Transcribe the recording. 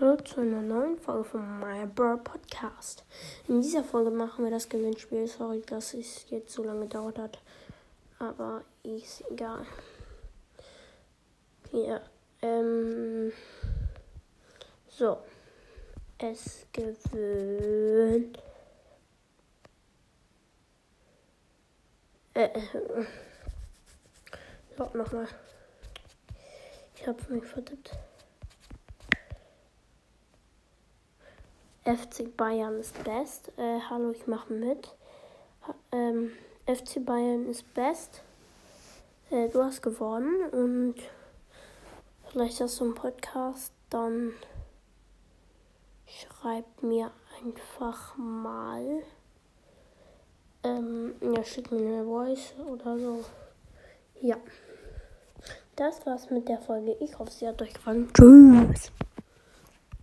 Hallo zu einer neuen Folge von My Bird Podcast. In dieser Folge machen wir das Gewinnspiel. Sorry, dass es jetzt so lange gedauert hat. Aber ist egal. Ja, ähm. So. Es gewöhnt. Äh, äh. So, nochmal. Ich hab mich verdippt. FC Bayern ist best. Äh, hallo, ich mache mit. Ähm, FC Bayern ist best. Äh, du hast gewonnen und vielleicht hast du einen Podcast, dann schreib mir einfach mal. Ähm, ja, schick mir eine Voice oder so. Ja. Das war's mit der Folge. Ich hoffe, sie hat euch gefallen. Tschüss.